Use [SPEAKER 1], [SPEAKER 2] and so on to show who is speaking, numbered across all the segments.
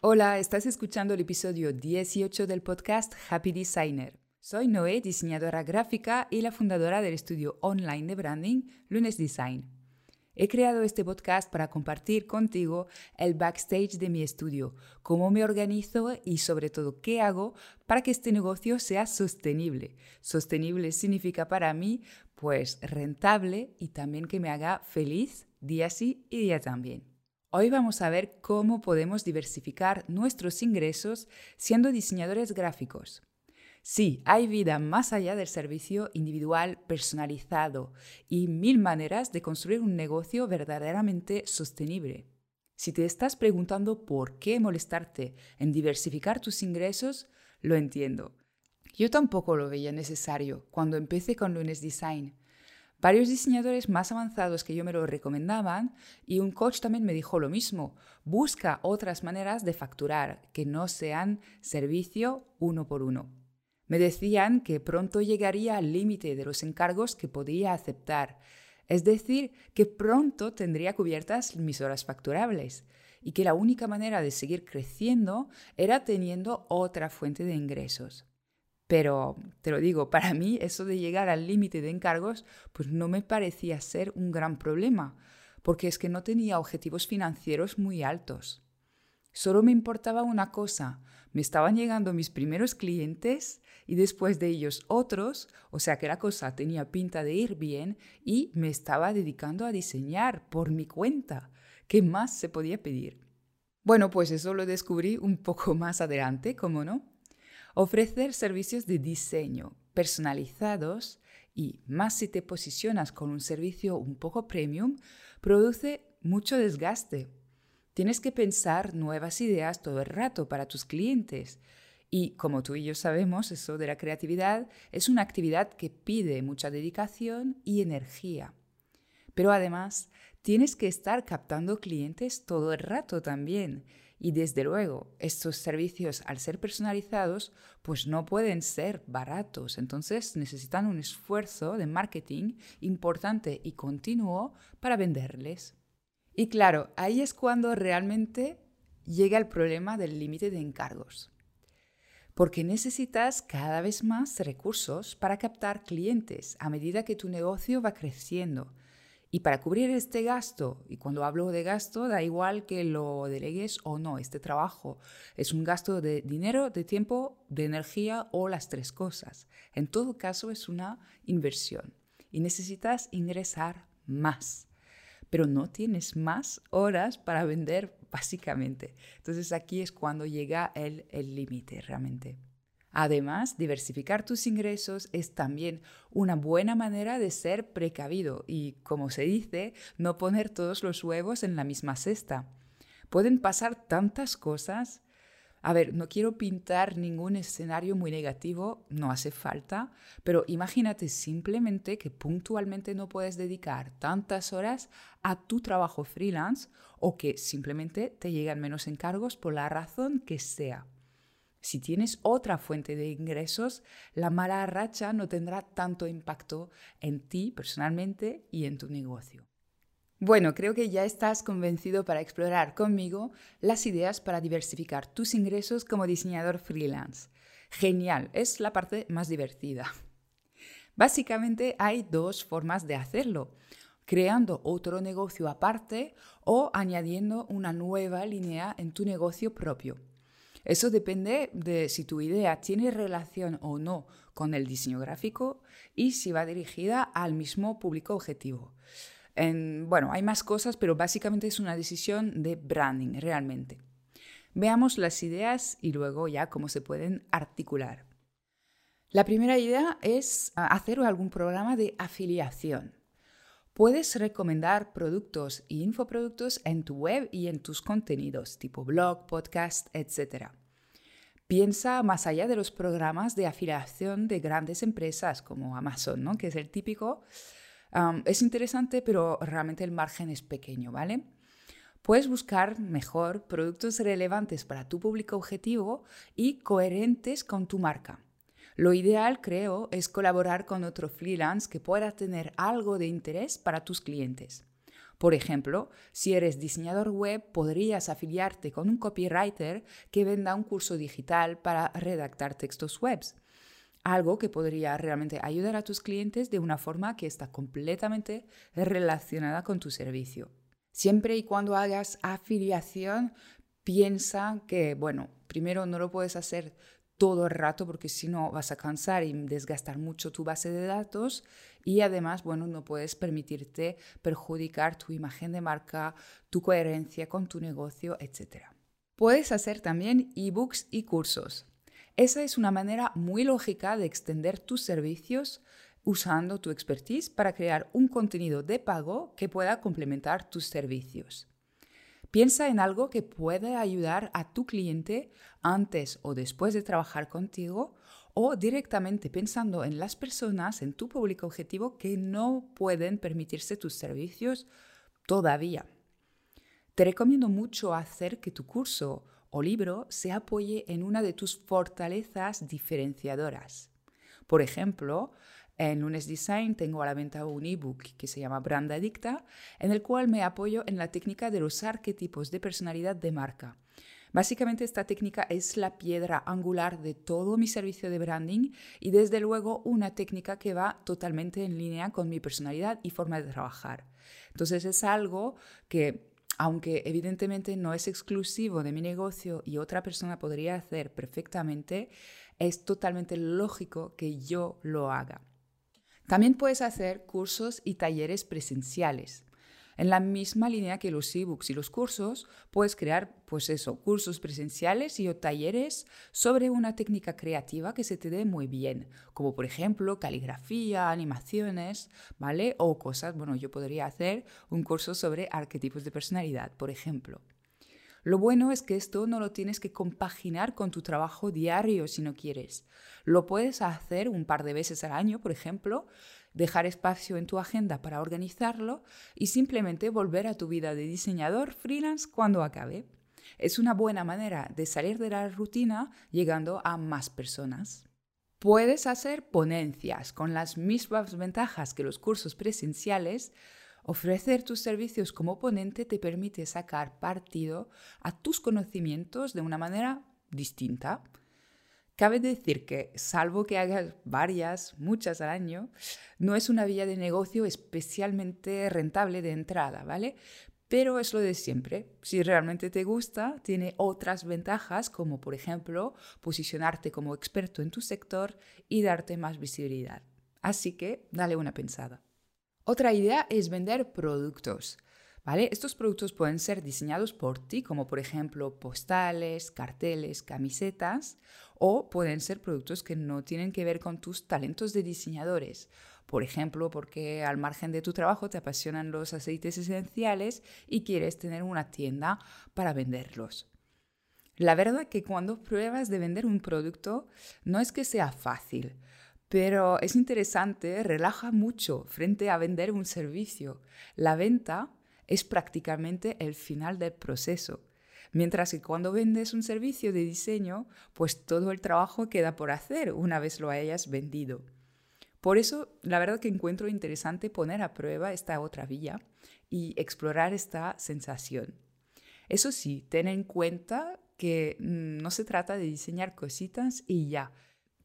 [SPEAKER 1] Hola, estás escuchando el episodio 18 del podcast Happy Designer. Soy Noé, diseñadora gráfica y la fundadora del estudio online de branding Lunes Design. He creado este podcast para compartir contigo el backstage de mi estudio, cómo me organizo y sobre todo qué hago para que este negocio sea sostenible. Sostenible significa para mí pues rentable y también que me haga feliz día sí y día también. Hoy vamos a ver cómo podemos diversificar nuestros ingresos siendo diseñadores gráficos. Sí, hay vida más allá del servicio individual personalizado y mil maneras de construir un negocio verdaderamente sostenible. Si te estás preguntando por qué molestarte en diversificar tus ingresos, lo entiendo. Yo tampoco lo veía necesario cuando empecé con Lunes Design. Varios diseñadores más avanzados que yo me lo recomendaban y un coach también me dijo lo mismo. Busca otras maneras de facturar que no sean servicio uno por uno. Me decían que pronto llegaría al límite de los encargos que podía aceptar, es decir, que pronto tendría cubiertas mis horas facturables y que la única manera de seguir creciendo era teniendo otra fuente de ingresos. Pero, te lo digo, para mí eso de llegar al límite de encargos pues no me parecía ser un gran problema, porque es que no tenía objetivos financieros muy altos. Solo me importaba una cosa, me estaban llegando mis primeros clientes y después de ellos otros, o sea que la cosa tenía pinta de ir bien y me estaba dedicando a diseñar por mi cuenta. ¿Qué más se podía pedir? Bueno, pues eso lo descubrí un poco más adelante, ¿cómo no? Ofrecer servicios de diseño personalizados y más si te posicionas con un servicio un poco premium, produce mucho desgaste Tienes que pensar nuevas ideas todo el rato para tus clientes. Y como tú y yo sabemos, eso de la creatividad es una actividad que pide mucha dedicación y energía. Pero además, tienes que estar captando clientes todo el rato también. Y desde luego, estos servicios, al ser personalizados, pues no pueden ser baratos. Entonces necesitan un esfuerzo de marketing importante y continuo para venderles. Y claro, ahí es cuando realmente llega el problema del límite de encargos. Porque necesitas cada vez más recursos para captar clientes a medida que tu negocio va creciendo. Y para cubrir este gasto, y cuando hablo de gasto, da igual que lo delegues o no, este trabajo es un gasto de dinero, de tiempo, de energía o las tres cosas. En todo caso es una inversión y necesitas ingresar más pero no tienes más horas para vender básicamente. Entonces aquí es cuando llega el límite realmente. Además, diversificar tus ingresos es también una buena manera de ser precavido y, como se dice, no poner todos los huevos en la misma cesta. Pueden pasar tantas cosas a ver, no quiero pintar ningún escenario muy negativo, no hace falta, pero imagínate simplemente que puntualmente no puedes dedicar tantas horas a tu trabajo freelance o que simplemente te llegan menos encargos por la razón que sea. Si tienes otra fuente de ingresos, la mala racha no tendrá tanto impacto en ti personalmente y en tu negocio. Bueno, creo que ya estás convencido para explorar conmigo las ideas para diversificar tus ingresos como diseñador freelance. Genial, es la parte más divertida. Básicamente hay dos formas de hacerlo, creando otro negocio aparte o añadiendo una nueva línea en tu negocio propio. Eso depende de si tu idea tiene relación o no con el diseño gráfico y si va dirigida al mismo público objetivo bueno, hay más cosas, pero básicamente es una decisión de branding realmente. Veamos las ideas y luego ya cómo se pueden articular. La primera idea es ah, hacer algún programa de afiliación. Puedes recomendar productos e infoproductos en tu web y en tus contenidos, tipo blog, podcast, etc. Piensa más allá de los programas de afiliación de grandes empresas como Amazon, ¿no? que es el típico es interesante, pero realmente el margen es pequeño, ¿vale? Puedes buscar mejor productos relevantes para tu público objetivo y coherentes con tu marca. Lo ideal, creo, es colaborar con otro freelance que pueda tener algo de interés para tus clientes. Por ejemplo, si eres diseñador web, podrías afiliarte con un copywriter que venda un curso digital para redactar textos webs. Algo que podría realmente ayudar a tus clientes de una forma que está completamente relacionada con tu servicio. Siempre y cuando hagas afiliación, piensa que, bueno, primero no lo puedes hacer todo el rato porque si no vas a cansar y desgastar mucho tu base de datos y además, bueno, no puedes permitirte perjudicar tu imagen de marca, tu coherencia con tu negocio, etc. Puedes hacer también ebooks y cursos. Esa es una manera muy lógica de extender tus servicios usando tu expertise para crear un contenido de pago que pueda complementar tus servicios. Piensa en algo que puede ayudar a tu cliente antes o después de trabajar contigo o directamente pensando en las personas, en tu público objetivo que no pueden permitirse tus servicios todavía. Te recomiendo mucho hacer que tu curso o libro se apoye en una de tus fortalezas diferenciadoras. Por ejemplo, en Lunes Design tengo a la venta un ebook que se llama Brand Adicta, en el cual me apoyo en la técnica de los arquetipos de personalidad de marca. Básicamente esta técnica es la piedra angular de todo mi servicio de branding y desde luego una técnica que va totalmente en línea con mi personalidad y forma de trabajar. Entonces es algo que aunque evidentemente no es exclusivo de mi negocio y otra persona podría hacer perfectamente, es totalmente lógico que yo lo haga. También puedes hacer cursos y talleres presenciales. En la misma línea que los ebooks y los cursos, puedes crear, pues eso, cursos presenciales y o talleres sobre una técnica creativa que se te dé muy bien, como por ejemplo caligrafía, animaciones, ¿vale? O cosas, bueno, yo podría hacer un curso sobre arquetipos de personalidad, por ejemplo. Lo bueno es que esto no lo tienes que compaginar con tu trabajo diario si no quieres. Lo puedes hacer un par de veces al año, por ejemplo, dejar espacio en tu agenda para organizarlo y simplemente volver a tu vida de diseñador freelance cuando acabe. Es una buena manera de salir de la rutina llegando a más personas. Puedes hacer ponencias con las mismas ventajas que los cursos presenciales. Ofrecer tus servicios como ponente te permite sacar partido a tus conocimientos de una manera distinta. Cabe decir que, salvo que hagas varias, muchas al año, no es una vía de negocio especialmente rentable de entrada, ¿vale? Pero es lo de siempre. Si realmente te gusta, tiene otras ventajas, como por ejemplo posicionarte como experto en tu sector y darte más visibilidad. Así que dale una pensada. Otra idea es vender productos. Estos productos pueden ser diseñados por ti, como por ejemplo postales, carteles, camisetas, o pueden ser productos que no tienen que ver con tus talentos de diseñadores. Por ejemplo, porque al margen de tu trabajo te apasionan los aceites esenciales y quieres tener una tienda para venderlos. La verdad que cuando pruebas de vender un producto no es que sea fácil, pero es interesante, relaja mucho frente a vender un servicio. La venta es prácticamente el final del proceso. Mientras que cuando vendes un servicio de diseño, pues todo el trabajo queda por hacer una vez lo hayas vendido. Por eso, la verdad que encuentro interesante poner a prueba esta otra vía y explorar esta sensación. Eso sí, ten en cuenta que mm, no se trata de diseñar cositas y ya.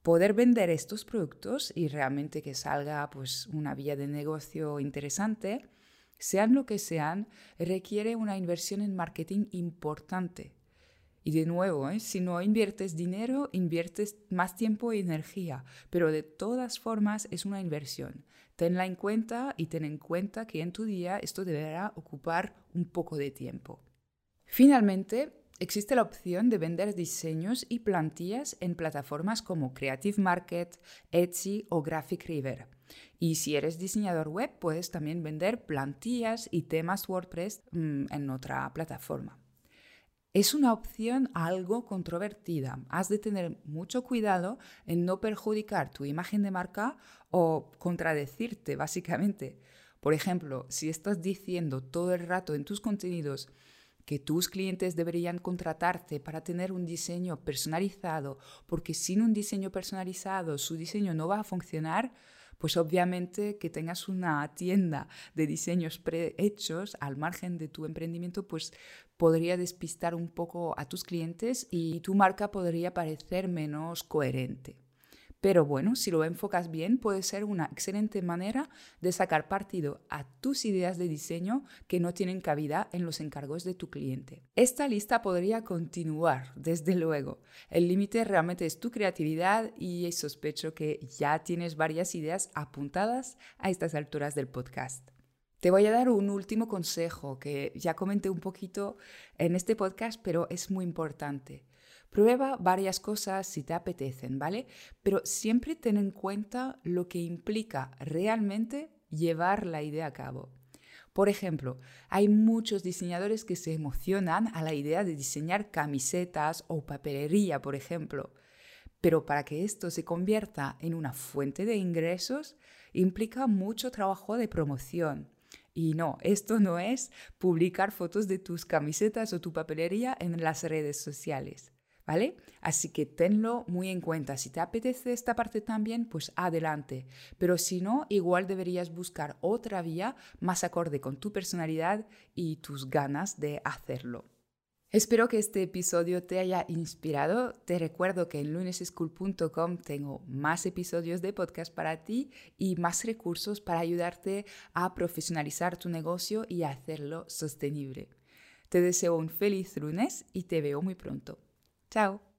[SPEAKER 1] Poder vender estos productos y realmente que salga pues una vía de negocio interesante, sean lo que sean, requiere una inversión en marketing importante. Y de nuevo, ¿eh? si no inviertes dinero, inviertes más tiempo y energía, pero de todas formas es una inversión. Tenla en cuenta y ten en cuenta que en tu día esto deberá ocupar un poco de tiempo. Finalmente, existe la opción de vender diseños y plantillas en plataformas como Creative Market, Etsy o Graphic River. Y si eres diseñador web, puedes también vender plantillas y temas WordPress mm, en otra plataforma. Es una opción algo controvertida. Has de tener mucho cuidado en no perjudicar tu imagen de marca o contradecirte, básicamente. Por ejemplo, si estás diciendo todo el rato en tus contenidos que tus clientes deberían contratarte para tener un diseño personalizado, porque sin un diseño personalizado su diseño no va a funcionar, pues obviamente que tengas una tienda de diseños prehechos al margen de tu emprendimiento, pues podría despistar un poco a tus clientes y tu marca podría parecer menos coherente. Pero bueno, si lo enfocas bien, puede ser una excelente manera de sacar partido a tus ideas de diseño que no tienen cabida en los encargos de tu cliente. Esta lista podría continuar, desde luego. El límite realmente es tu creatividad y sospecho que ya tienes varias ideas apuntadas a estas alturas del podcast. Te voy a dar un último consejo que ya comenté un poquito en este podcast, pero es muy importante. Prueba varias cosas si te apetecen, ¿vale? Pero siempre ten en cuenta lo que implica realmente llevar la idea a cabo. Por ejemplo, hay muchos diseñadores que se emocionan a la idea de diseñar camisetas o papelería, por ejemplo. Pero para que esto se convierta en una fuente de ingresos, implica mucho trabajo de promoción. Y no, esto no es publicar fotos de tus camisetas o tu papelería en las redes sociales. ¿Vale? Así que tenlo muy en cuenta. Si te apetece esta parte también, pues adelante. Pero si no, igual deberías buscar otra vía más acorde con tu personalidad y tus ganas de hacerlo. Espero que este episodio te haya inspirado. Te recuerdo que en luneseschool.com tengo más episodios de podcast para ti y más recursos para ayudarte a profesionalizar tu negocio y hacerlo sostenible. Te deseo un feliz lunes y te veo muy pronto. Ciao.